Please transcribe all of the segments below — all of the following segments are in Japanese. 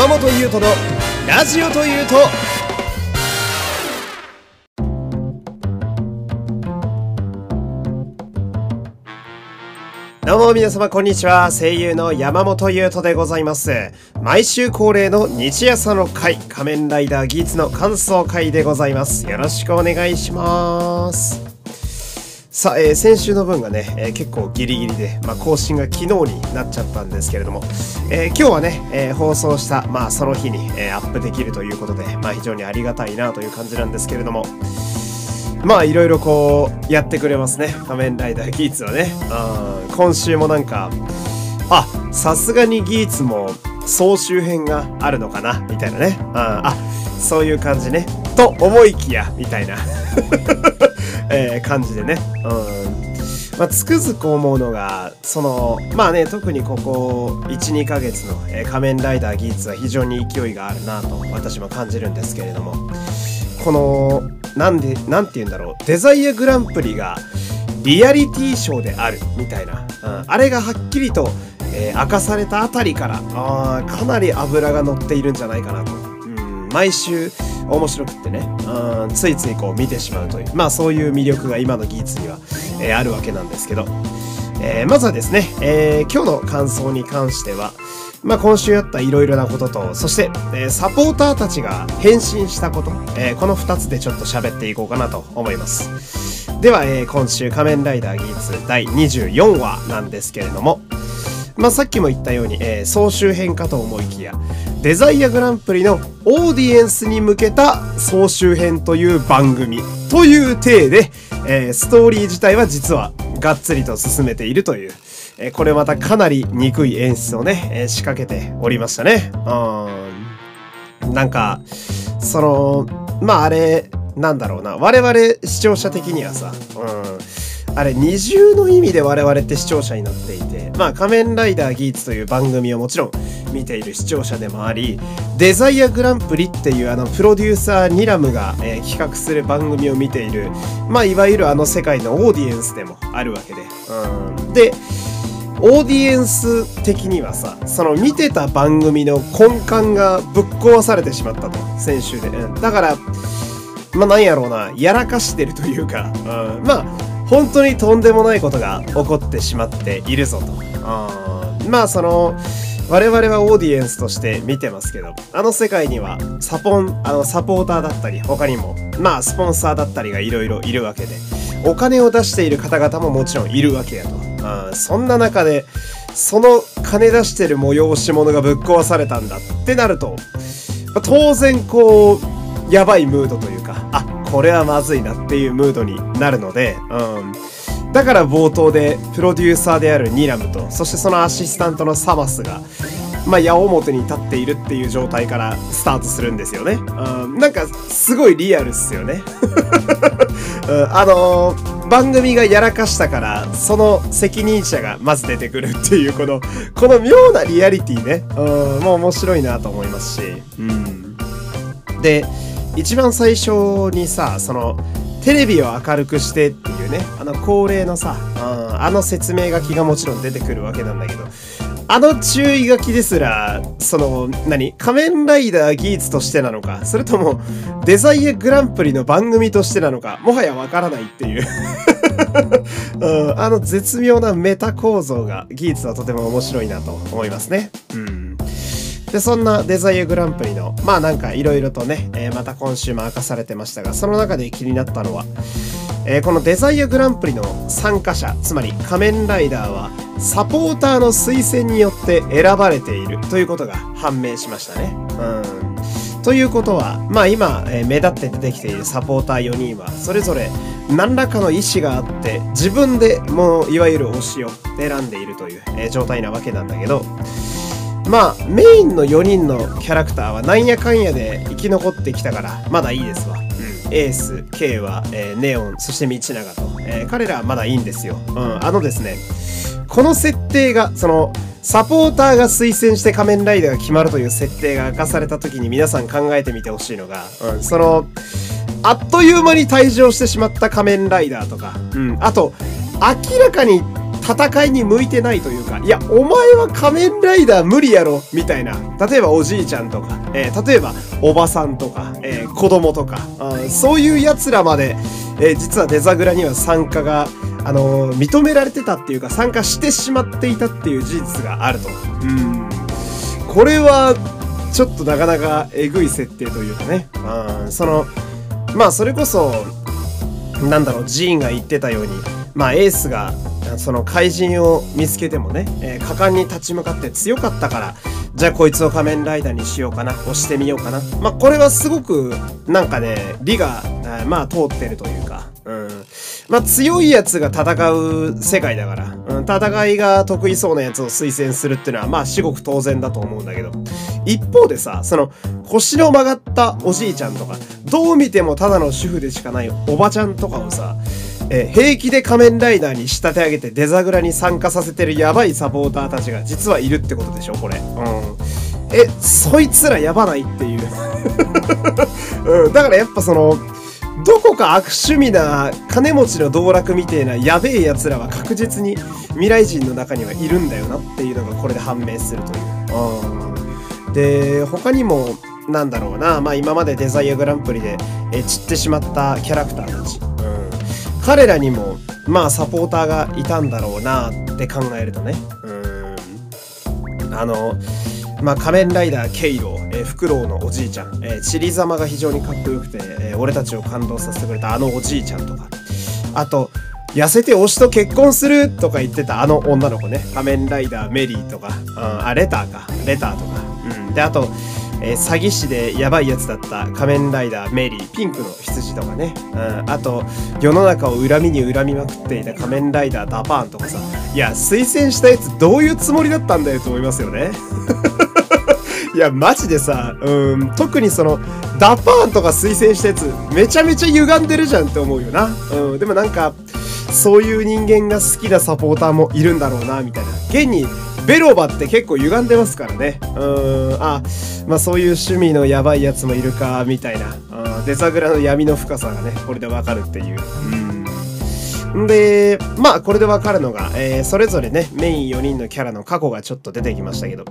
山本優斗のラジオというとどうも皆様こんにちは。声優の山本優斗でございます。毎週恒例の日朝の会、仮面ライダーギーツの感想会でございます。よろしくお願いします。さあ、えー先週の分がね、えー結構ギリギリで、まあ、更新が昨日になっちゃったんですけれども、えー今日はね、え放送した、まあ、その日に、えアップできるということで、まあ、非常にありがたいなという感じなんですけれども、まあいろいろこうやってくれますね。仮面ライダーギーツはね。うん今週もなんかあさすがにギーツも総集編があるのかなみたいなね。うんあそういう感じね。と思いきやみたいな、え感じでね。うん。まあ、つくづく思うのがそのまあね特にここ12ヶ月の、え仮面ライダーギーツは非常に勢いがあるなと私も感じるんですけれども。このなんでなんて言うんだろう。デザイアグランプリがリアリティショーであるみたいな、うん。あれがはっきりと、えー明かされたあたりからあかなり脂が乗っているんじゃないかなと、うん、毎週面白くってね、うん、ついついこう見てしまうというまあそういう魅力が今の技術には、えーあるわけなんですけど、えーまずはですね、えー今日の感想に関してはまあ、今週あったいろいろなことと、そして、えーサポーターたちが変身したこと、えーこの2つでちょっと喋っていこうかなと思います。では、えー今週仮面ライダーギーツ第24話なんですけれども、まあ、さっきも言ったように、えー総集編かと思いきや、デザイアグランプリのオーディエンスに向けた総集編という番組という体で、えーストーリー自体は実はがっつりと進めているという、えーこれまたかなり憎い演出をね、えー仕掛けておりましたね。うん。なんか、その、まああれ、なんだろうな。我々視聴者的にはさ、うん。あれ、二重の意味で我々って視聴者になっていて、まあ仮面ライダーギーツという番組をもちろん見ている視聴者でもあり、デザイアグランプリっていうあのプロデューサーニラムが、えー企画する番組を見ている、まあいわゆるあの世界のオーディエンスでもあるわけで。うん。で、オーディエンス的にはさその見てた番組の根幹がぶっ壊されてしまったと先週で、うんだからまあなんやろうなやらかしてるというか、うんまあ本当にとんでもないことが起こってしまっているぞと、うん。まあその我々はオーディエンスとして見てますけどあの世界にはサポンあのサポーターだったり他にもまあスポンサーだったりがいろいろいるわけでお金を出している方々ももちろんいるわけやと。あそんな中で、その金出してる催し物がぶっ壊されたんだってなると、当然こう、やばいムードというか、あ、これはまずいなっていうムードになるので、うん。だから冒頭でプロデューサーであるニラムと、そしてそのアシスタントのサマスが、まあ、矢面に立っているっていう状態からスタートするんですよね。うん、なんか、すごいリアルっすよね。うんあのー番組がやらかしたから、その責任者がまず出てくるっていう、この、この妙なリアリティね。うん、もう面白いなと思いますし。うん。で、一番最初にさ、その、テレビを明るくしてっていうね、あの恒例のさ、うんあの説明書きがもちろん出てくるわけなんだけど、あの注意書きですら、その、何仮面ライダーギーツとしてなのか、それとも、デザイアグランプリの番組としてなのか、もはやわからないっていう。うん、あの絶妙なメタ構造がギーツはとても面白いなと思いますね。うん。で、そんなデザイアグランプリの、まあなんかいろいろとね、えーまた今週も明かされてましたが、その中で気になったのは、えーこのデザイアグランプリの参加者、つまり仮面ライダーは、サポーターの推薦によって選ばれているということが判明しましたね。うん。ということは、まあ今、えー目立って出てきているサポーター4人は、それぞれ何らかの意思があって、自分でもういわゆる推しを選んでいるという、えー状態なわけなんだけど、まあメインの4人のキャラクターはなんやかんやで生き残ってきたからまだいいですわ、うん、エース K は、えーネオンそして道長と、えー彼らはまだいいんですよ、うん、あのですねこの設定がそのサポーターが推薦して仮面ライダーが決まるという設定が明かされた時に皆さん考えてみてほしいのが、うん、そのあっという間に退場してしまった仮面ライダーとか、うん、あと明らかに戦いに向いてないというか、いや、お前は仮面ライダー無理やろ、みたいな。例えばおじいちゃんとか、えー、例えばおばさんとか、えー、子供とか、そういう奴らまで、えー、実はデザグラには参加が、あの認められてたっていうか、参加してしまっていたっていう事実があると。うん。これは、ちょっとなかなかえぐい設定というかね。うん、その、まあそれこそ、なんだろう、ジーンが言ってたように、まあエースがその怪人を見つけてもね、えー、果敢に立ち向かって強かったから、じゃあこいつを仮面ライダーにしようかな、押してみようかな。まあこれはすごくなんかね、理が、まあ通ってるというか、うん。まあ強いやつが戦う世界だから、うん、戦いが得意そうなやつを推薦するっていうのはまあ至極当然だと思うんだけど、一方でさ、その腰の曲がったおじいちゃんとか、どう見てもただの主婦でしかないおばちゃんとかをさ、え平気で仮面ライダーに仕立て上げてデザグラに参加させてるやばいサポーターたちが実はいるってことでしょこれ。うん。え、そいつらやばないっていう うん。だからやっぱその、どこか悪趣味な金持ちの道楽みてえなやべえ奴らは確実に未来人の中にはいるんだよなっていうのがこれで判明するという。うん。で、他にも、なんだろうな、まあ今までデザイアグランプリでえ散ってしまったキャラクターたち。彼らにもまあサポーターがいたんだろうなって考えるとね。うん。あのまあ仮面ライダーケイロえー、フクロウのおじいちゃん、えー、チリザマが非常にかっこよくて、えー、俺たちを感動させてくれたあのおじいちゃんとか。あと痩せて推しと結婚するとか言ってたあの女の子ね。仮面ライダーメリーとか、うん、あレターか。レターとか、うん、であとえー、詐欺師でやばいやつだった仮面ライダーメリー、ピンクの羊とかね、うん、あと、世の中を恨みに恨みまくっていた仮面ライダーダパーンとかさ、いや、推薦したやつどういうつもりだったんだよと思いますよね。いや、マジでさ、うん、特にその、ダパーンとか推薦したやつ、めちゃめちゃ歪んでるじゃんって思うよな。うん、でもなんか、そういう人間が好きなサポーターもいるんだろうな、みたいな。現に、ベロバって結構歪んでますからね。うん、あ、まあそういう趣味のやばいやつもいるか、みたいな。うん、デザグラの闇の深さがね、これでわかるっていう。うん。で、まあこれでわかるのが、えー、それぞれね、メイン4人のキャラの過去がちょっと出てきましたけど、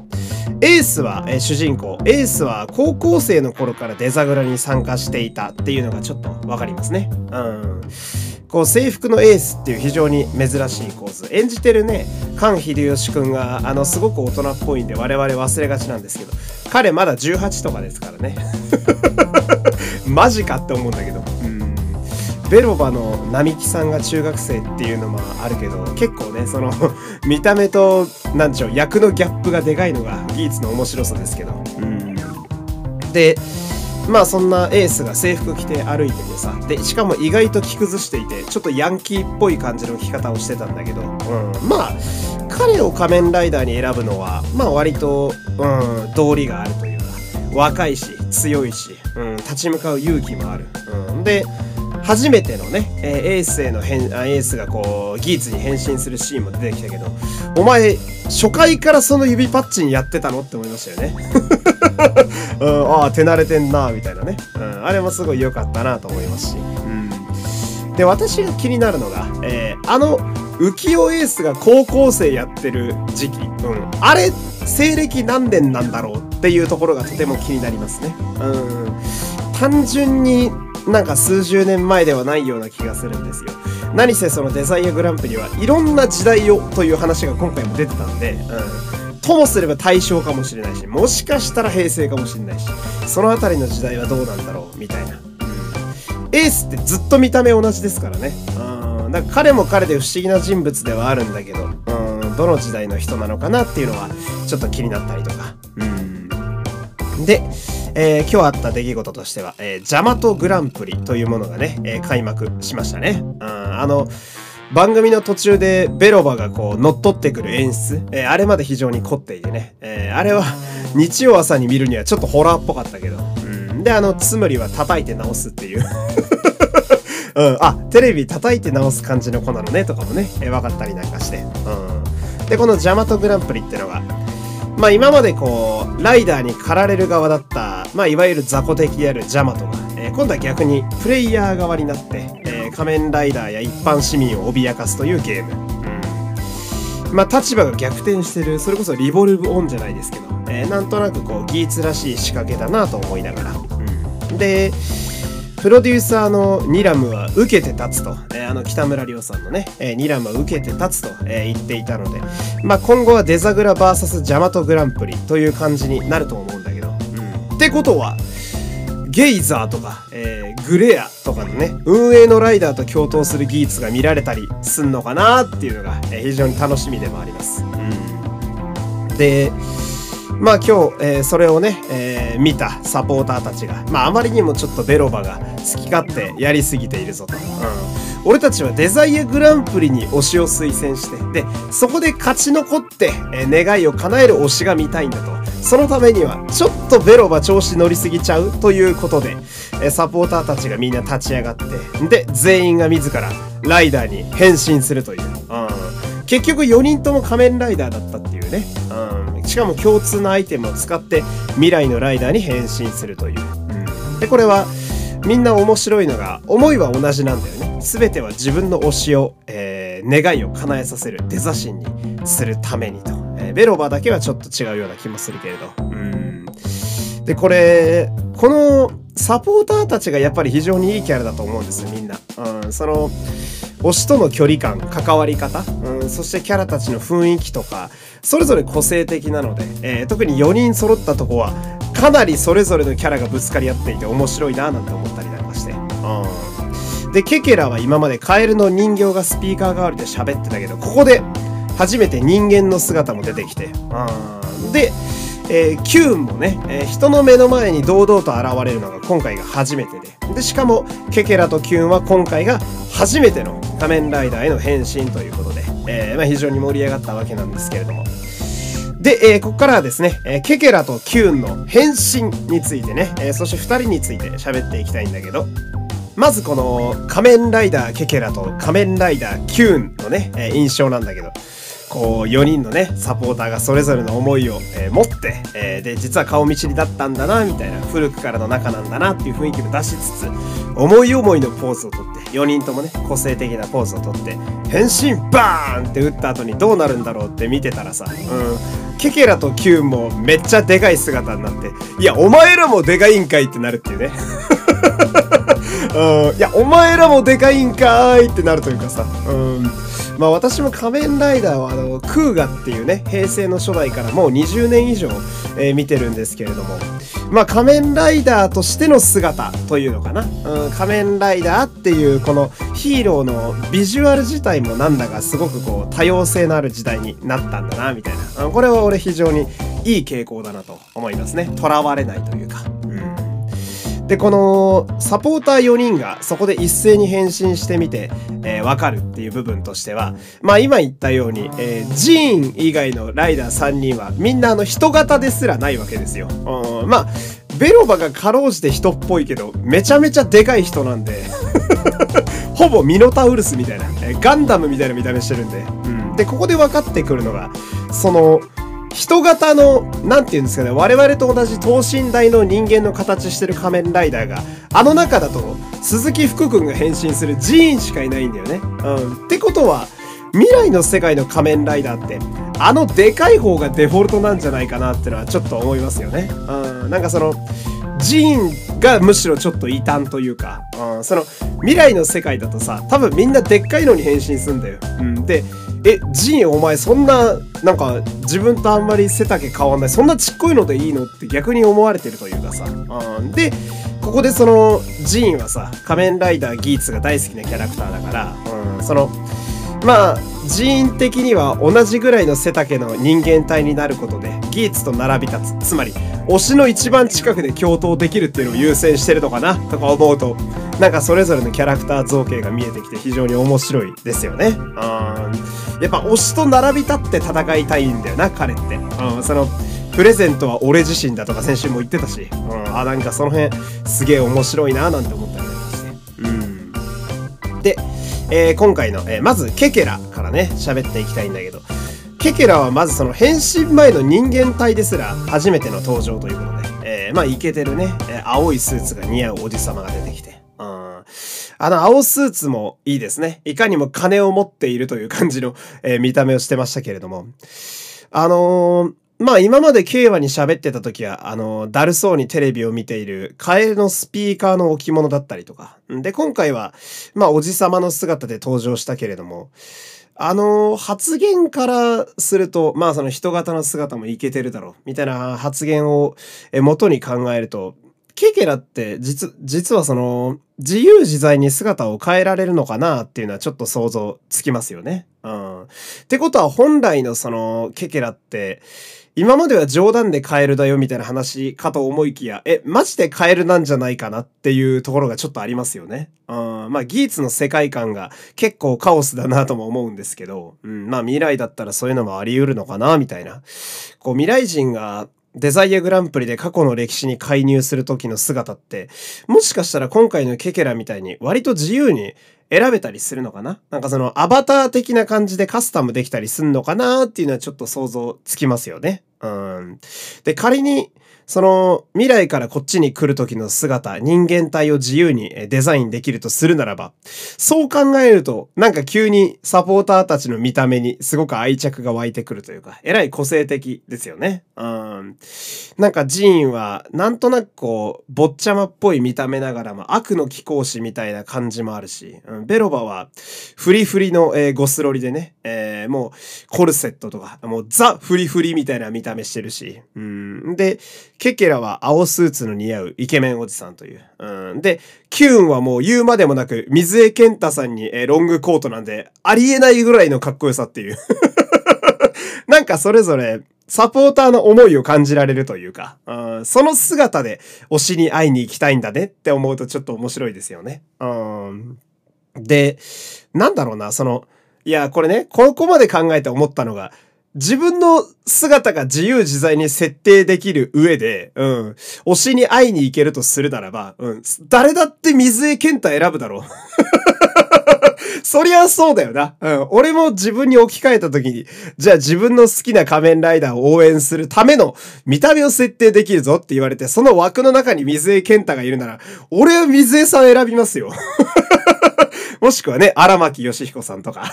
エースは、えー、主人公、エースは高校生の頃からデザグラに参加していたっていうのがちょっとわかりますね。うん。こう制服のエースっていう非常に珍しい構図。演じてるね菅秀吉くんがあのすごく大人っぽいんで我々忘れがちなんですけど彼まだ18とかですからね。マジかって思うんだけど。うん。ベロバの並木さんが中学生っていうのもあるけど結構ねその 見た目と何でしょう役のギャップがでかいのがギーツの面白さですけど。うん。でまあそんなエースが制服着て歩いててさでしかも意外と着崩していてちょっとヤンキーっぽい感じの着方をしてたんだけど、うん、まあ彼を仮面ライダーに選ぶのはまあ割と、うん、道理があるというか若いし強いし、うん、立ち向かう勇気もある、うん、で初めてのね、えー、エースへの変エースがこうギーツに変身するシーンも出てきたけどお前初回からその指パッチンやってたの？って思いましたよね。うん、ああ手慣れてんなみたいなね、うん、あれもすごい良かったなと思いますし、うん、で私が気になるのが、えー、あの浮世エースが高校生やってる時期、うん、あれ西暦何年なんだろうっていうところがとても気になりますね、うん、単純になんか数十年前ではないような気がするんですよ。何せそのデザイアグランプリはいろんな時代をという話が今回も出てたんで、うん。ともすれば大正かもしれないし、もしかしたら平成かもしれないし、そのあたりの時代はどうなんだろう、みたいな。うん。エースってずっと見た目同じですからね。うん。だから彼も彼で不思議な人物ではあるんだけど、うん、どの時代の人なのかなっていうのは、ちょっと気になったりとか。うん。で、えー、今日あった出来事としては、えー、ジャマトグランプリというものがね、えー、開幕しましたね。うん、あの、番組の途中でベロバがこう乗っ取ってくる演出、えー、あれまで非常に凝っていてね、えー、あれは 日曜朝に見るにはちょっとホラーっぽかったけど、うん、で、あの、つむりは叩いて直すっていう。うん、あ、テレビ叩いて直す感じの子なのねとかもね、えー、分かったりなんかして、うん。で、このジャマトグランプリってのが、まあ今までこう、ライダーに駆られる側だった、まあいわゆる雑魚的であるジャマトが、えー、今度は逆にプレイヤー側になって、仮面ライダーや一般市民を脅かすというゲーム。まあ、立場が逆転してるそれこそリボルブオンじゃないですけど、えー、なんとなくこうギーツらしい仕掛けだなと思いながら、でプロデューサーのニラムは受けて立つと、えー、あの北村亮さんのね、えー、ニラムは受けて立つと、えー、言っていたので、まあ、今後はデザグラ VS ジャマトグランプリという感じになると思うんだけど、うん、ってことはゲイザーとか、えー、グレアとかのね運営のライダーと共闘する技術が見られたりすんのかなっていうのが、えー、非常に楽しみでもあります。うん、でまあ今日、えー、それをね、えー、見たサポーターたちが、まああまりにもちょっとベロバが好き勝手やりすぎているぞと。うん、俺たちはデザイアグランプリに推しを推薦して、で、そこで勝ち残って、え、願いを叶える推しが見たいんだと。そのためには、ちょっとベロバ調子乗りすぎちゃうということで、えサポーターたちがみんな立ち上がって、で、全員が自らライダーに変身するという。うん、結局4人とも仮面ライダーだったっていうね。うんしかも共通のアイテムを使って未来のライダーに変身するという。うん、で、これはみんな面白いのが思いは同じなんだよね。全ては自分の推しを、えー、願いを叶えさせるデザ神にするためにと。えー、ベロバだけはちょっと違うような気もするけれど。うん。で、これ、このサポーターたちがやっぱり非常にいいキャラだと思うんです、みんな。うん、その、推しとの距離感、関わり方、うん、そしてキャラたちの雰囲気とか、それぞれ個性的なので、えー、特に4人揃ったとこは、かなりそれぞれのキャラがぶつかり合っていて面白いななんて思ったりなんかして。うん。で、ケケラは今までカエルの人形がスピーカー代わりで喋ってたけど、ここで初めて人間の姿も出てきて。うん。で、えー、キューンもね、えー、人の目の前に堂々と現れるのが今回が初めてで。で、しかも、ケケラとキューンは今回が初めての仮面ライダーへの変身ということで、えー、まあ、非常に盛り上がったわけなんですけれども。で、えー、ここからはですね、えー、ケケラとキューンの変身についてね、えー、そして2人について喋っていきたいんだけど、まずこの仮面ライダーケケラと仮面ライダーキューンのね、え印象なんだけど、こう4人のねサポーターがそれぞれの思いを、えー、持って、えー、で実は顔見知りだったんだなみたいな古くからの仲なんだなっていう雰囲気も出しつつ思い思いのポーズをとって4人ともね個性的なポーズをとって変身バーンって打った後にどうなるんだろうって見てたらさ、うん、ケケラとキュンもめっちゃでかい姿になっていやお前らもでかいんかいってなるっていうね。うん、いやお前らもでかいんかーいってなるというかさ、うん。まあ私も仮面ライダーはあのクーガっていうね平成の初代からもう20年以上、えー、見てるんですけれども。まあ仮面ライダーとしての姿というのかな、うん、仮面ライダーっていうこのヒーローのビジュアル自体もなんだかすごくこう多様性のある時代になったんだなみたいな。これは俺非常にいい傾向だなと思いますね。囚われないというか。で、このサポーター4人がそこで一斉に変身してみて、えー、わかるっていう部分としては、まあ今言ったように、えー、ジーン以外のライダー3人はみんなあの人型ですらないわけですよ。うん、まあ、ベロバがかろうじて人っぽいけど、めちゃめちゃでかい人なんで ほぼミノタウルスみたいな、え、ガンダムみたいな見た目してるんで。うん、で、ここで分かってくるのが、その、人型の、なんて言うんですかね、我々と同じ等身大の人間の形してる仮面ライダーが、あの中だと、鈴木福君が変身するジーンしかいないんだよね。うん。ってことは、未来の世界の仮面ライダーって、あのでかい方がデフォルトなんじゃないかなってのはちょっと思いますよね。うん。なんかその、ジーンがむしろちょっと異端というか、うん、その未来の世界だとさ、多分みんなでっかいのに変身すんだよ。うん。で、え、ジンお前そんな、なんか自分とあんまり背丈変わんない、そんなちっこいのでいいのって逆に思われてるというかさ。うん、で、ここでそのジーンはさ、仮面ライダーギーツが大好きなキャラクターだから、うん、その、まあ、ジーン的には同じぐらいの背丈の人間体になることで、ギーツと並び立つ。つまり、推しの一番近くで共闘できるっていうのを優先してるのかなとか思うと、なんかそれぞれのキャラクター造形が見えてきて非常に面白いですよね。うん。やっぱ推しと並び立って戦いたいんだよな、彼って。うん。その、プレゼントは俺自身だとか先週も言ってたし、うん。あ、なんかその辺すげえ面白いななんて思ったりなんかして。うん。で、えー、今回の、えー、まずケケラからね、喋っていきたいんだけど、ケケラはまずその変身前の人間体ですら初めての登場ということで、えー、まあイケてるね、えー、青いスーツが似合うおじさまが出てきて、あの青スーツもいいですね。いかにも金を持っているという感じの、えー、見た目をしてましたけれども。あのー、まあ今まで競馬に喋ってた時は、あの、だるそうにテレビを見ているカエルのスピーカーの置物だったりとか。で、今回は、まあおじさまの姿で登場したけれども、あの、発言からすると、まあその人型の姿もいけてるだろう、みたいな発言を元に考えると、ケケラって実、実はその、自由自在に姿を変えられるのかなっていうのはちょっと想像つきますよね。うん。ってことは本来のその、ケケラって、今までは冗談でカエルだよみたいな話かと思いきや、え、マジでカエルなんじゃないかなっていうところがちょっとありますよね。うん、まあ、ギーツの世界観が結構カオスだなとも思うんですけど、うん、まあ未来だったらそういうのもあり得るのかなみたいな。こう未来人がデザイアグランプリで過去の歴史に介入する時の姿って、もしかしたら今回のケケラみたいに割と自由に選べたりするのかな？なんかそのアバター的な感じでカスタムできたりすんのかなっていうのはちょっと想像つきますよね。うん。で、仮にその未来からこっちに来る時の姿、人間体を自由にデザインできるとするならば、そう考えると、なんか急にサポーターたちの見た目にすごく愛着が湧いてくるというか、えらい個性的ですよね。うん。なんかジーンは、なんとなくこう、坊ちゃまっぽい見た目ながらも悪の貴公子みたいな感じもあるし、うん、ベロバは、フリフリの、えー、ゴスロリでね、えー、もう、コルセットとか、もうザ・フリフリみたいな見た目してるし、うん。で、ケケラは青スーツの似合うイケメンおじさんという。うん。で、キューンはもう言うまでもなく、水江健太さんに、え、ロングコートなんで、ありえないぐらいのかっこよさっていう。なんかそれぞれ、サポーターの思いを感じられるというか、うん、その姿で推しに会いに行きたいんだねって思うとちょっと面白いですよね。うん、で、なんだろうな、その、いや、これね、ここまで考えて思ったのが、自分の姿が自由自在に設定できる上で、うん、推しに会いに行けるとするならば、うん、誰だって水江健太選ぶだろう。そりゃそうだよな。うん。俺も自分に置き換えた時に、じゃあ自分の好きな仮面ライダーを応援するための見た目を設定できるぞって言われて、その枠の中に水江健太がいるなら、俺は水江さん選びますよ。もしくはね、荒牧義彦さんとか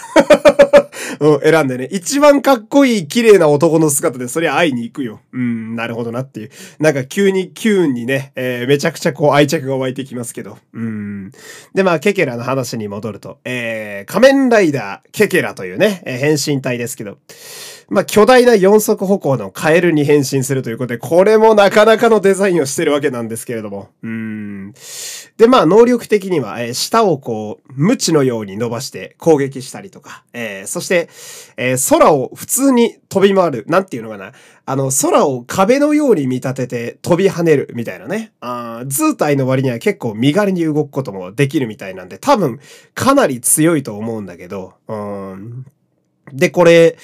うん、選んでね、一番かっこいい綺麗な男の姿でそりゃ会いに行くよ。うん、なるほどなっていう。なんか急にキューンにね、えー、めちゃくちゃこう愛着が湧いてきますけど。うん。で、まあ、ケケラの話に戻ると、えー、仮面ライダーケケラというね、えー、変身体ですけど、まあ、巨大な四足歩行のカエルに変身するということで、これもなかなかのデザインをしてるわけなんですけれども。うん。で、まあ、能力的には、えー、舌をこう、無知のように伸ばして攻撃したりとか、えー、そして、えー、空を普通に飛び回る。なんていうのかな。あの、空を壁のように見立てて飛び跳ねるみたいなね。あ図体の割には結構身軽に動くこともできるみたいなんで、多分かなり強いと思うんだけど、うん。で、これ、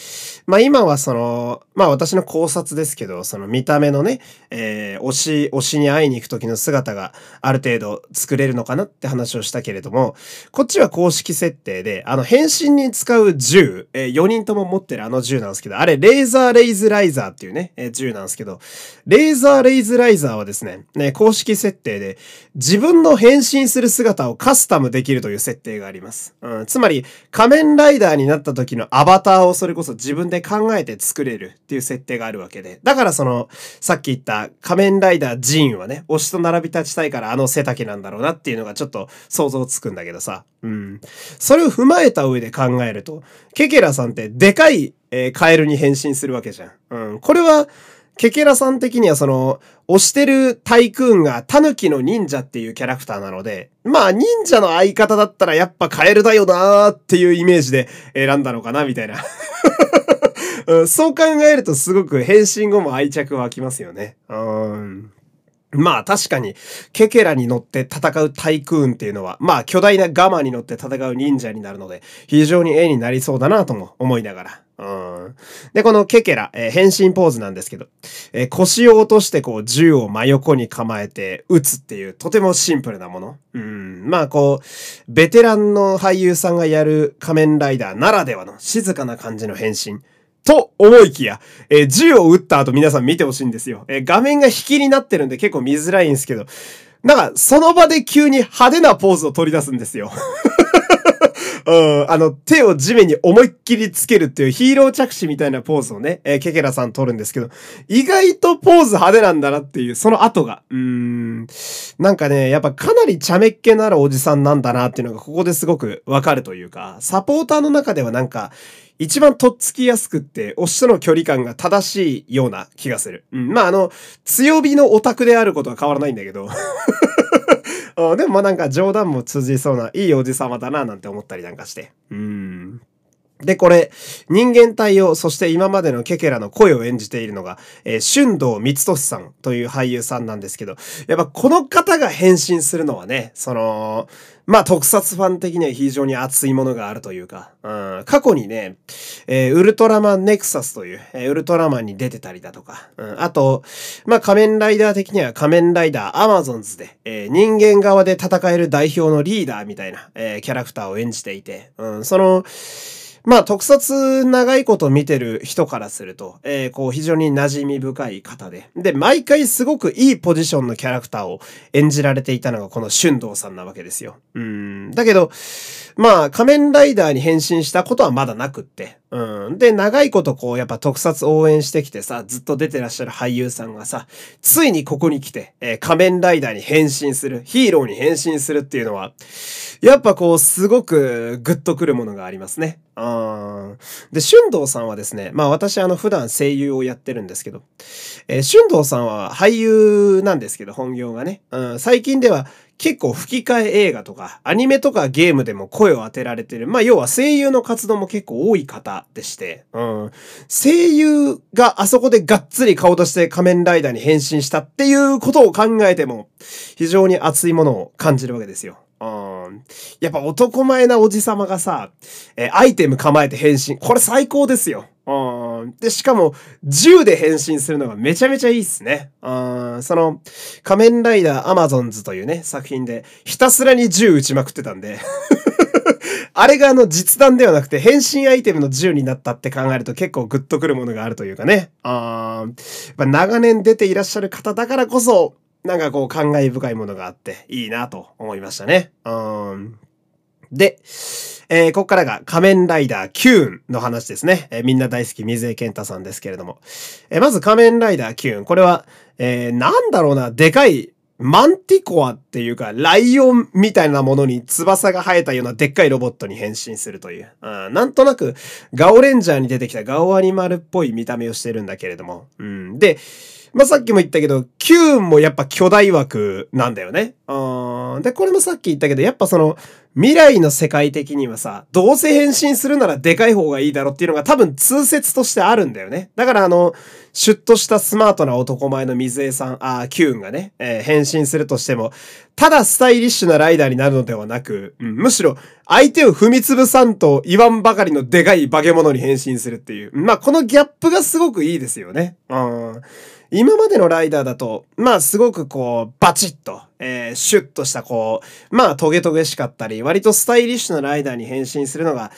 まあ今はその、まあ私の考察ですけど、その見た目のね、えー、推し、推しに会いに行く時の姿がある程度作れるのかなって話をしたけれども、こっちは公式設定で、あの変身に使う銃、えー、4人とも持ってるあの銃なんですけど、あれレーザーレイズライザーっていうね、えー、銃なんですけど、レーザーレイズライザーはですね、ね、公式設定で自分の変身する姿をカスタムできるという設定があります。うん、つまり仮面ライダーになった時のアババターをそれこそ自分で考えて作れるっていう設定があるわけで。だからその、さっき言った仮面ライダージーンはね、推しと並び立ちたいからあの背丈なんだろうなっていうのがちょっと想像つくんだけどさ。うん。それを踏まえた上で考えると、ケケラさんってでかい、えー、カエルに変身するわけじゃん。うん。これは、ケケラさん的にはその、推してるタイクーンがタヌキの忍者っていうキャラクターなので、まあ忍者の相方だったらやっぱカエルだよなーっていうイメージで選んだのかなみたいな うん。そう考えるとすごく変身後も愛着湧きますよね。うんまあ確かに、ケケラに乗って戦うタイクーンっていうのは、まあ巨大なガマに乗って戦う忍者になるので、非常に絵になりそうだなとも思いながら。うん。で、このケケラ、えー、変身ポーズなんですけど、えー、腰を落としてこう銃を真横に構えて撃つっていうとてもシンプルなもの。うん。まあこう、ベテランの俳優さんがやる仮面ライダーならではの静かな感じの変身。と思いきや、えー、銃を撃った後皆さん見てほしいんですよ。えー、画面が引きになってるんで結構見づらいんですけど、なんか、その場で急に派手なポーズを取り出すんですよ。うん、あの、手を地面に思いっきりつけるっていうヒーロー着地みたいなポーズをね、えー、ケケラさん取るんですけど、意外とポーズ派手なんだなっていう、その後が。うーん。なんかね、やっぱかなり茶目っ気のあるおじさんなんだなっていうのがここですごくわかるというか、サポーターの中ではなんか、一番とっつきやすくって、推しとの距離感が正しいような気がする。うん。まあ、あの、強火のオタクであることは変わらないんだけど。でもまあなんか冗談も通じそうないいおじさまだななんて思ったりなんかして。うん。で、これ、人間対応、そして今までのケケラの声を演じているのが、えー、春道光俊さんという俳優さんなんですけど、やっぱこの方が変身するのはね、その、まあ特撮ファン的には非常に熱いものがあるというか、うん、過去にね、えー、ウルトラマンネクサスという、えー、ウルトラマンに出てたりだとか、うん、あと、まあ仮面ライダー的には仮面ライダーアマゾンズで、えー、人間側で戦える代表のリーダーみたいな、えー、キャラクターを演じていて、うん、その、まあ、特撮長いこと見てる人からすると、えー、こう、非常に馴染み深い方で。で、毎回すごくいいポジションのキャラクターを演じられていたのがこの俊道さんなわけですよ。うん。だけど、まあ、仮面ライダーに変身したことはまだなくって。うん。で、長いことこう、やっぱ特撮応援してきてさ、ずっと出てらっしゃる俳優さんがさ、ついにここに来て、えー、仮面ライダーに変身する、ヒーローに変身するっていうのは、やっぱこう、すごくグッとくるものがありますね。うん。で、春道さんはですね、まあ私あの普段声優をやってるんですけど、えー、春道さんは俳優なんですけど、本業がね。うん、最近では結構吹き替え映画とか、アニメとかゲームでも声を当てられてる。まあ、要は声優の活動も結構多い方でして、うん。声優があそこでがっつり顔として仮面ライダーに変身したっていうことを考えても、非常に熱いものを感じるわけですよ。やっぱ男前なおじさまがさ、えー、アイテム構えて変身。これ最高ですよ。うん。で、しかも、銃で変身するのがめちゃめちゃいいっすね。うん。その、仮面ライダーアマゾンズというね、作品で、ひたすらに銃撃ちまくってたんで あれがあの実弾ではなくて変身アイテムの銃になったって考えると結構グッとくるものがあるというかね。ああ、長年出ていらっしゃる方だからこそ、なんかこう感慨深いものがあっていいなと思いましたね。うん。で、えー、ここからが仮面ライダーキューンの話ですね。えー、みんな大好き水江健太さんですけれども。えー、まず仮面ライダーキューン。これは、えー、なんだろうな、でかいマンティコアっていうか、ライオンみたいなものに翼が生えたようなでっかいロボットに変身するという。うん、なんとなく、ガオレンジャーに出てきたガオアニマルっぽい見た目をしてるんだけれども。うん、で、まあ、さっきも言ったけど、キューンもやっぱ巨大枠なんだよね。うん。で、これもさっき言ったけど、やっぱその、未来の世界的にはさ、どうせ変身するならでかい方がいいだろうっていうのが多分通説としてあるんだよね。だからあの、シュッとしたスマートな男前の水江さん、あキューンがね、えー、変身するとしても、ただスタイリッシュなライダーになるのではなく、うん、むしろ相手を踏みつぶさんと言わんばかりのでかい化け物に変身するっていう。まあ、このギャップがすごくいいですよね。うん。今までのライダーだと、まあすごくこう、バチッと、えー、シュッとしたこう、まあトゲトゲしかったり、割とスタイリッシュなライダーに変身するのが、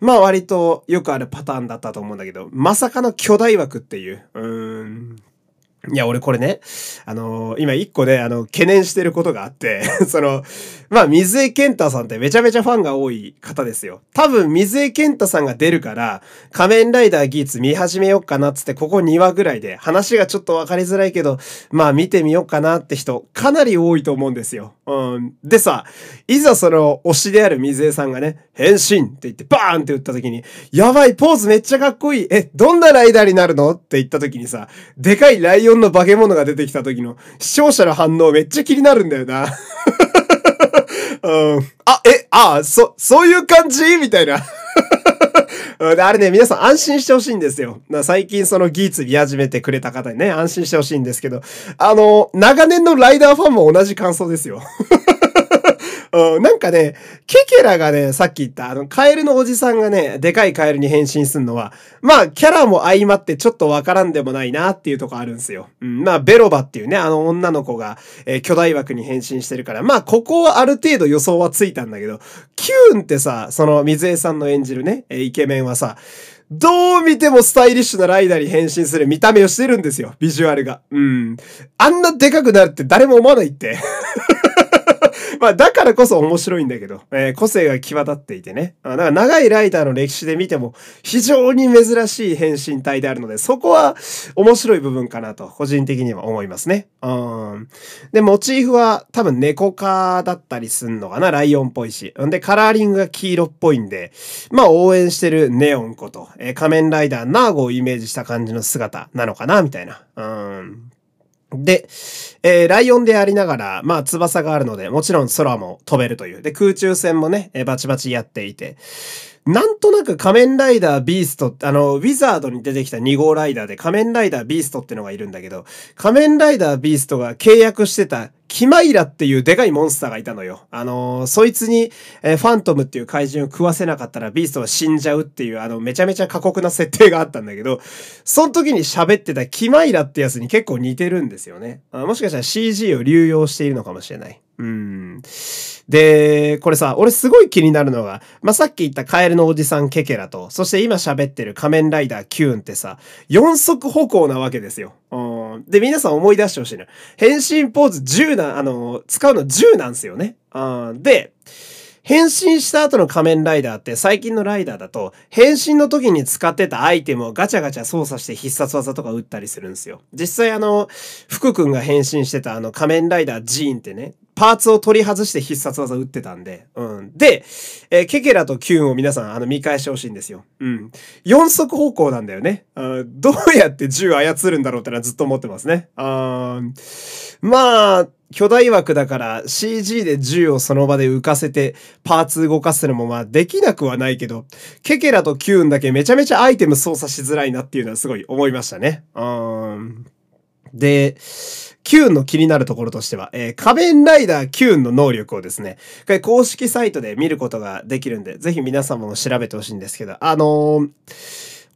まあ割とよくあるパターンだったと思うんだけど、まさかの巨大枠っていう、うーん、いや、俺これね、あのー、今一個で、あの、懸念してることがあって その、まあ、水江健太さんってめちゃめちゃファンが多い方ですよ。多分、水江健太さんが出るから、仮面ライダーギーツ見始めようかなっつって、ここ2話ぐらいで、話がちょっとわかりづらいけど、まあ、見てみようかなって人、かなり多いと思うんですよ。うん。でさ、いざその、推しである水江さんがね、変身って言って、バーンって打った時に、やばい、ポーズめっちゃかっこいい。え、どんなライダーになるの？って言った時にさ、でかいライオンの化け物が出てきた時の視聴者の反応めっちゃ気になるんだよな。うん、あ、え、あ、そ、そういう感じ？みたいな。あれね、皆さん安心してほしいんですよ。最近そのギーツ見始めてくれた方にね、安心してほしいんですけど、あの、長年のライダーファンも同じ感想ですよ。うん、なんかね、ケケラがね、さっき言った、あの、カエルのおじさんがね、でかいカエルに変身するのは、まあ、キャラも相まってちょっとわからんでもないなっていうとこあるんですよ。うん、まあ、ベロバっていうね、あの女の子が、えー、巨大枠に変身してるから、まあ、ここはある程度予想はついたんだけど、キューンってさ、その水江さんの演じるね、えー、イケメンはさ、どう見てもスタイリッシュなライダーに変身する見た目をしてるんですよ、ビジュアルが。うん。あんなでかくなるって誰も思わないって。まあ、だからこそ面白いんだけど、えー、個性が際立っていてね。だから長いライダーの歴史で見ても、非常に珍しい変身体であるので、そこは面白い部分かなと、個人的には思いますね。うん。で、モチーフは多分猫科だったりすんのかなライオンっぽいし。んで、カラーリングが黄色っぽいんで、まあ、応援してるネオンこと、えー、仮面ライダーナーゴをイメージした感じの姿なのかなみたいな。うん。で、えー、ライオンでありながら、まあ、翼があるので、もちろん空も飛べるという。で、空中戦もね、えー、バチバチやっていて。なんとなく仮面ライダービーストって、あの、ウィザードに出てきた2号ライダーで仮面ライダービーストってのがいるんだけど、仮面ライダービーストが契約してたキマイラっていうでかいモンスターがいたのよ。あのー、そいつに、えー、ファントムっていう怪人を食わせなかったらビーストは死んじゃうっていう、あの、めちゃめちゃ過酷な設定があったんだけど、その時に喋ってたキマイラってやつに結構似てるんですよね。あもしかしたら CG を流用しているのかもしれない。うん。で、これさ、俺すごい気になるのが、まあ、さっき言ったカエルのおじさんケケラと、そして今喋ってる仮面ライダーキューンってさ、四足歩行なわけですよ。うん。で、皆さん思い出してほしいな。変身ポーズ10な、あの、使うの10なんですよね。うん。で、変身した後の仮面ライダーって最近のライダーだと変身の時に使ってたアイテムをガチャガチャ操作して必殺技とか打ったりするんですよ。実際あの、福くんが変身してたあの仮面ライダージーンってね、パーツを取り外して必殺技打ってたんで、うん。で、えー、ケケラとキューンを皆さん、あの、見返してほしいんですよ。うん。四足歩行なんだよね。どうやって銃操るんだろうってのはずっと思ってますね。あまあ、巨大枠だから CG で銃をその場で浮かせてパーツ動かすのもまあできなくはないけど、ケケラとキューンだけめちゃめちゃアイテム操作しづらいなっていうのはすごい思いましたね。うん。で、キューンの気になるところとしては、えー、仮面ライダーキューンの能力をですね、これ公式サイトで見ることができるんで、ぜひ皆様も調べてほしいんですけど、あのー、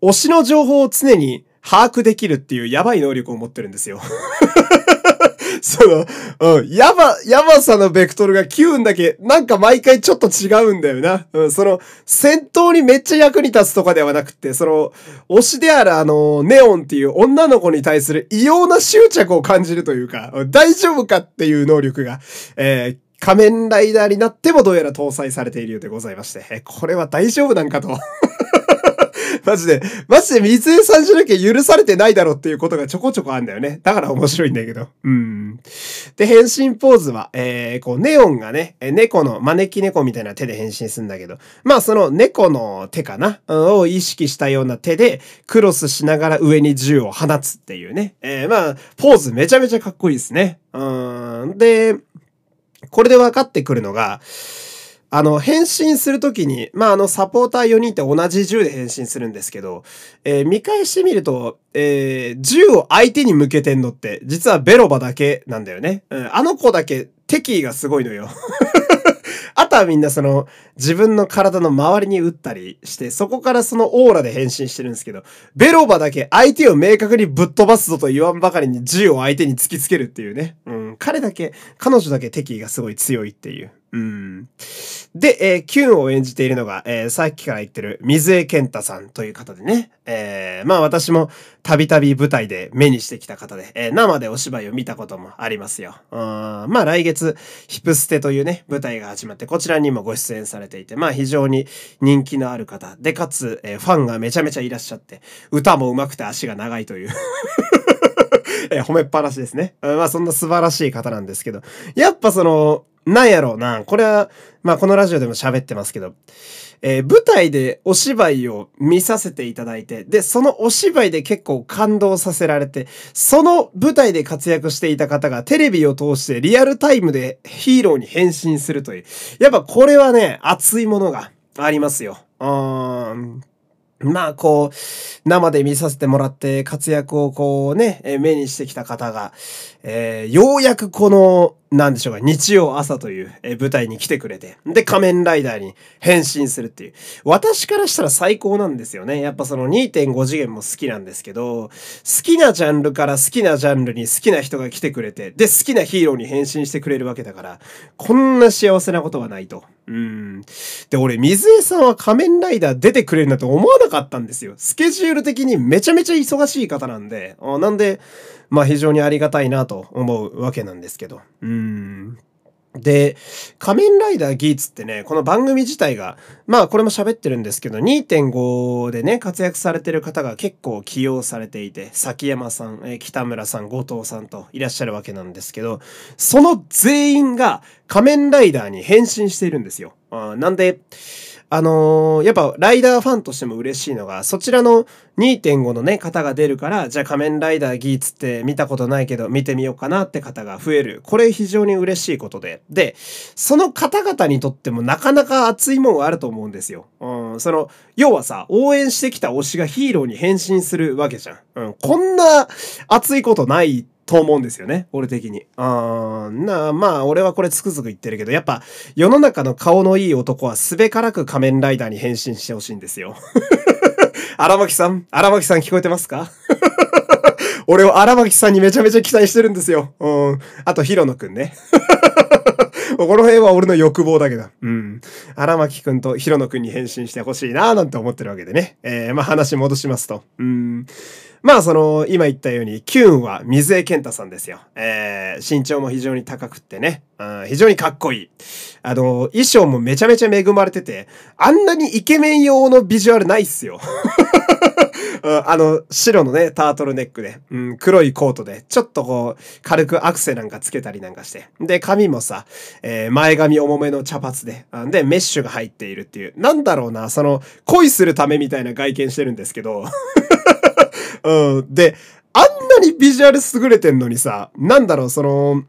推しの情報を常に把握できるっていうやばい能力を持ってるんですよ。その、うん、ヤバ、ヤバさのベクトルが9んだけ、なんか毎回ちょっと違うんだよな。うん、その、戦闘にめっちゃ役に立つとかではなくて、その、推しであるあの、ネオンっていう女の子に対する異様な執着を感じるというか、大丈夫かっていう能力が、えー、仮面ライダーになってもどうやら搭載されているようでございまして、これは大丈夫なんかとマジで、マジで水江さんじゃなきゃ許されてないだろうっていうことがちょこちょこあるんだよね。だから面白いんだけど。うん。で、変身ポーズは、えー、こう、ネオンがね、猫の、招き猫みたいな手で変身するんだけど、まあその猫の手かな、を意識したような手で、クロスしながら上に銃を放つっていうね。えー、まあ、ポーズめちゃめちゃかっこいいですね。うん。で、これで分かってくるのが、あの、変身するときに、まあ、あの、サポーター4人って同じ銃で変身するんですけど、えー、見返してみると、えー、銃を相手に向けてんのって、実はベロバだけなんだよね。うん、あの子だけ敵意がすごいのよ。あとはみんなその自分の体の周りに打ったりして、そこからそのオーラで変身してるんですけど、ベロバだけ相手を明確にぶっ飛ばすぞと言わんばかりに銃を相手に突きつけるっていうね。うん。彼だけ、彼女だけ敵意がすごい強いっていう。うん。で、えー、キュンを演じているのが、えー、さっきから言ってる水江健太さんという方でね。えー、まあ私もたびたび舞台で目にしてきた方で、えー、生でお芝居を見たこともありますよ。うんまあ来月、ヒプステというね、舞台が始まって、こちらにもご出演されていて、まあ非常に人気のある方で、かつ、えー、ファンがめちゃめちゃいらっしゃって、歌も上手くて足が長いという えー、褒めっぱなしですね。まあそんな素晴らしい方なんですけど、やっぱその、なんやろうな。これは、まあこのラジオでも喋ってますけど、えー、舞台でお芝居を見させていただいて、で、そのお芝居で結構感動させられて、その舞台で活躍していた方がテレビを通してリアルタイムでヒーローに変身するという。やっぱこれはね、熱いものがありますよ。うん。まあ、こう、生で見させてもらって活躍をこうね、目にしてきた方が、えー、ようやくこの、なんでしょうか、日曜朝という、舞台に来てくれて、で、仮面ライダーに変身するっていう。私からしたら最高なんですよね。やっぱその2.5次元も好きなんですけど、好きなジャンルから好きなジャンルに好きな人が来てくれて、で、好きなヒーローに変身してくれるわけだから、こんな幸せなことはないと。うん。で、俺、水江さんは仮面ライダー出てくれるなんて思わなかったんですよ。スケジュール的にめちゃめちゃ忙しい方なんで、なんで、まあ非常にありがたいなと思うわけなんですけど。うん。で、仮面ライダーギーツってね、この番組自体が、まあこれも喋ってるんですけど、2.5でね、活躍されてる方が結構起用されていて、崎山さん、え北村さん、後藤さんといらっしゃるわけなんですけど、その全員が仮面ライダーに変身しているんですよ。あなんで、あのー、やっぱライダーファンとしても嬉しいのが、そちらの2.5のね、方が出るから、じゃあ仮面ライダーギーツって見たことないけど見てみようかなって方が増える。これ非常に嬉しいことで。で、その方々にとってもなかなか熱いもんがあると思うんですよ。うん、その、要はさ、応援してきた推しがヒーローに変身するわけじゃん。うん、こんな熱いことないと思うんですよね。俺的に。あーなあまあ、俺はこれつくづく言ってるけど、やっぱ世の中の顔のいい男はすべからく仮面ライダーに変身してほしいんですよ。荒牧さん荒牧さん聞こえてますか？俺は荒牧さんにめちゃめちゃ期待してるんですよ。うん。あと、ヒロノくんね。この辺は俺の欲望だけだ。うん。荒牧くんとヒロノくんに変身してほしいなーなんて思ってるわけでね。えー、まあ話戻しますと。うん。まあその、今言ったように、キューンは水江健太さんですよ。えー、身長も非常に高くってね、うん、非常にかっこいい。あの、衣装もめちゃめちゃ恵まれてて、あんなにイケメン用のビジュアルないっすよ。あの、白のね、タートルネックで、うん、黒いコートで、ちょっとこう、軽くアクセなんかつけたりなんかして。で、髪もさ、えー、前髪重めの茶髪で、で、メッシュが入っているっていう、なんだろうな、その、恋するためみたいな外見してるんですけど、うん。で、あんなにビジュアル優れてんのにさ、なんだろう、その、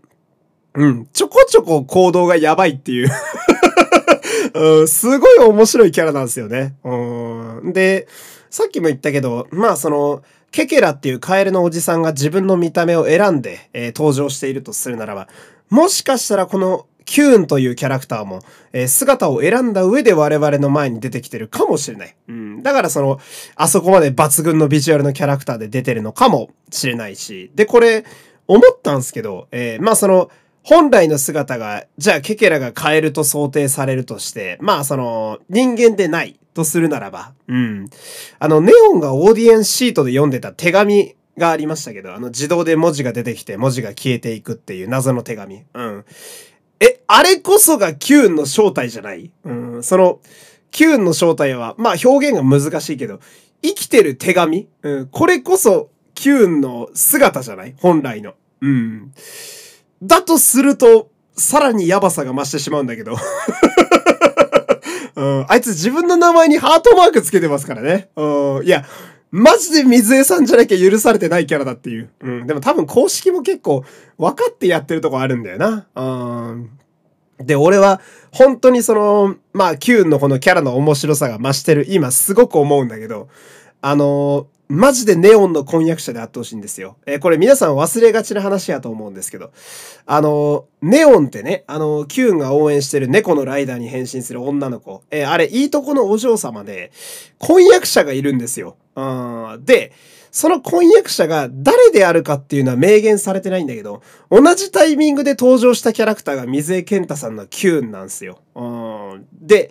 うん、ちょこちょこ行動がやばいっていう うん、すごい面白いキャラなんですよね。うん。で、さっきも言ったけど、まあその、ケケラっていうカエルのおじさんが自分の見た目を選んで、えー、登場しているとするならば、もしかしたらこのキューンというキャラクターも、えー、姿を選んだ上で我々の前に出てきてるかもしれない。うん。だからその、あそこまで抜群のビジュアルのキャラクターで出てるのかもしれないし。で、これ、思ったんすけど、えー、まあその、本来の姿が、じゃあケケラが変えると想定されるとして、まあその、人間でないとするならば、うん。あの、ネオンがオーディエンスシートで読んでた手紙がありましたけど、あの自動で文字が出てきて文字が消えていくっていう謎の手紙。うん。え、あれこそがキューンの正体じゃない？うん、その、キューンの正体は、まあ表現が難しいけど、生きてる手紙？うん、これこそキューンの姿じゃない？本来の。うん。だとすると、さらにヤバさが増してしまうんだけど。うん、あいつ自分の名前にハートマークつけてますからね。うん、いや、マジで水江さんじゃなきゃ許されてないキャラだっていう。うん。でも多分公式も結構分かってやってるとこあるんだよな。うん。で、俺は本当にその、まあ、キューンのこのキャラの面白さが増してる今すごく思うんだけど、あのマジでネオンの婚約者であってほしいんですよ。えー、これ皆さん忘れがちな話やと思うんですけど。あのネオンってね、あのキューンが応援してる猫のライダーに変身する女の子。えー、あれ、いいとこのお嬢様で、婚約者がいるんですよ。うん。で、その婚約者が誰であるかっていうのは明言されてないんだけど、同じタイミングで登場したキャラクターが水江健太さんのキューンなんですよ。うん。で、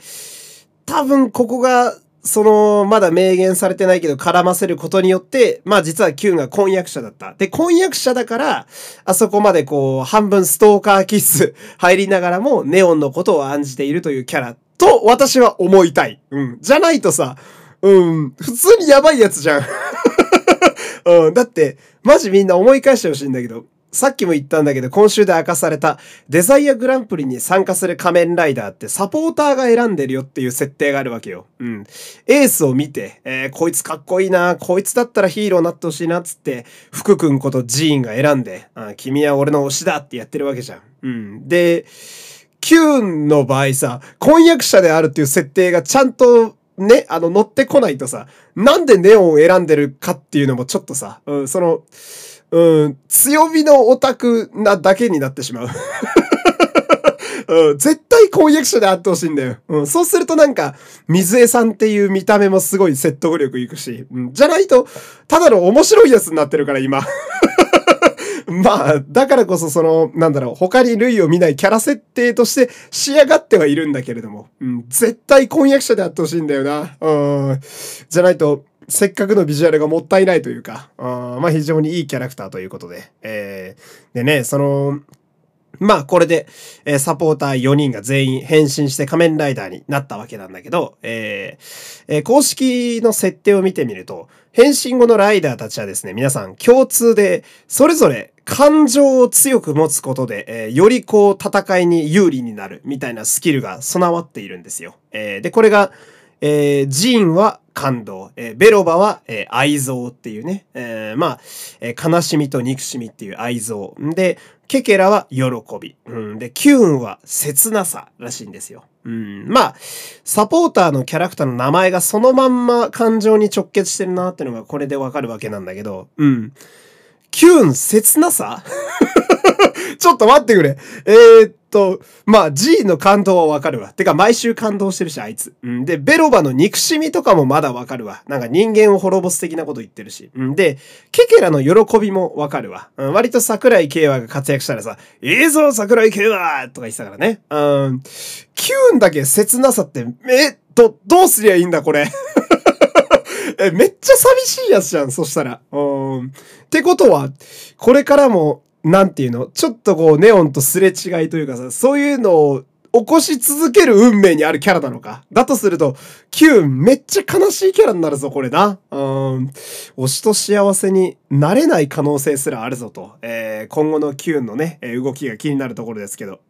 多分ここがその、まだ明言されてないけど絡ませることによって、まあ実はキュンが婚約者だった。で、婚約者だから、あそこまでこう、半分ストーカーキス 入りながらも、ネオンのことを案じているというキャラと、私は思いたい。うん。じゃないとさ、うん、普通にやばいやつじゃん。うん、だって、マジみんな思い返してほしいんだけど、さっきも言ったんだけど、今週で明かされたデザイアグランプリに参加する仮面ライダーってサポーターが選んでるよっていう設定があるわけよ。うん。エースを見て、えー、こいつかっこいいな、こいつだったらヒーローになってほしいなっつって、福君ことジーンが選んで、あ君は俺の推しだってやってるわけじゃん。うん。で、キューンの場合さ、婚約者であるっていう設定がちゃんとね、あの乗ってこないとさ、なんでネオンを選んでるかっていうのもちょっとさ、うん、その、うん、強火のオタクなだけになってしまう。うん、絶対婚約者であってほしいんだよ。うん、そうするとなんか、水江さんっていう見た目もすごい説得力いくし、うん、じゃないと、ただの面白いやつになってるから今。まあ、だからこそその、なんだろう、他に類を見ないキャラ設定として仕上がってはいるんだけれども、うん、絶対婚約者であってほしいんだよな。うん、じゃないと、せっかくのビジュアルがもったいないというか、あまあ非常にいいキャラクターということで。えー、でね、その、まあ、これで、えー、サポーター4人が全員変身して仮面ライダーになったわけなんだけど、えーえー、公式の設定を見てみると、変身後のライダーたちはですね、皆さん共通で、それぞれ感情を強く持つことで、えー、よりこう戦いに有利になるみたいなスキルが備わっているんですよ。えー、で、これが、えー、ジーンは感動、えー、ベロバは、えー、愛憎っていうね、えー、まあ、えー、悲しみと憎しみっていう愛憎。で、ケケラは喜び。うん、で、キューンは切なさらしいんですよ。うん、まあ、サポーターのキャラクターの名前がそのまんま感情に直結してるなっていうのがこれでわかるわけなんだけど、うん。キューン切なさ？ちょっと待ってくれ。えー、っと、まあ G の感動はわかるわ。てか毎週感動してるし、あいつ。うん。で、ベロバの憎しみとかもまだわかるわ。なんか人間を滅ぼす的なこと言ってるし。うん。で、ケケラの喜びもわかるわ。うん。割と桜井慶和が活躍したらさ、ええ、ぞ桜井慶和とか言ってたからね。うん。キューンだけ切なさって、え、ど、どうすりゃいいんだこれ。え、めっちゃ寂しいやつじゃん、そしたら。うん。ってことは、これからも、なんていうの？ちょっとこう、ネオンとすれ違いというかさ、そういうのを起こし続ける運命にあるキャラなのか？だとすると、キューンめっちゃ悲しいキャラになるぞ、これな。うん。推しと幸せになれない可能性すらあるぞと。えー、今後のキューンのね、動きが気になるところですけど。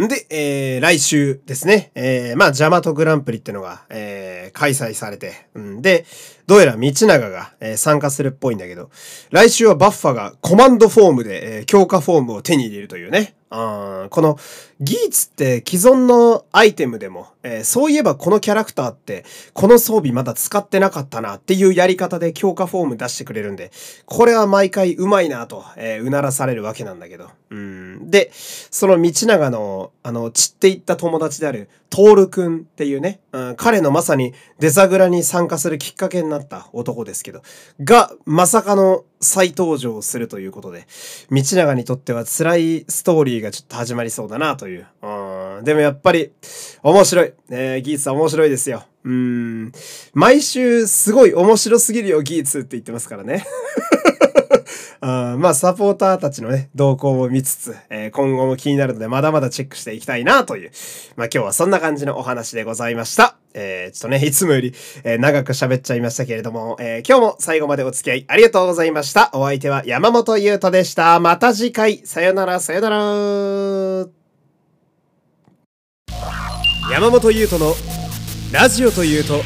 んで、えー、来週ですね。えー、まあ、ジャマトグランプリってのが、えー、開催されて。んで、どうやら道長が、えー、参加するっぽいんだけど、来週はバッファがコマンドフォームで、えー、強化フォームを手に入れるというね。あこのギーツって既存のアイテムでも、えー、そういえばこのキャラクターってこの装備まだ使ってなかったなっていうやり方で強化フォーム出してくれるんで、これは毎回うまいなと、えー、うならされるわけなんだけど。うん。で、その道長の、あの、散っていった友達であるトールくんっていうね、うん、彼のまさにデザグラに参加するきっかけになった男ですけど、が、まさかの再登場するということで、道長にとっては辛いストーリーがちょっと始まりそうだなという。うん、でもやっぱり、面白い。えー、ギーツさん面白いですよ。うん。毎週すごい面白すぎるよ、ギーツって言ってますからね。あ まあ、サポーターたちのね、動向を見つつ、えー、今後も気になるので、まだまだチェックしていきたいなという、まあ今日はそんな感じのお話でございました。えー、ちょっとね、いつもより、えー、長く喋っちゃいましたけれども、えー、今日も最後までお付き合いありがとうございました。お相手は山本優斗でした。また次回、さよなら、さよなら。山本優斗のラジオというと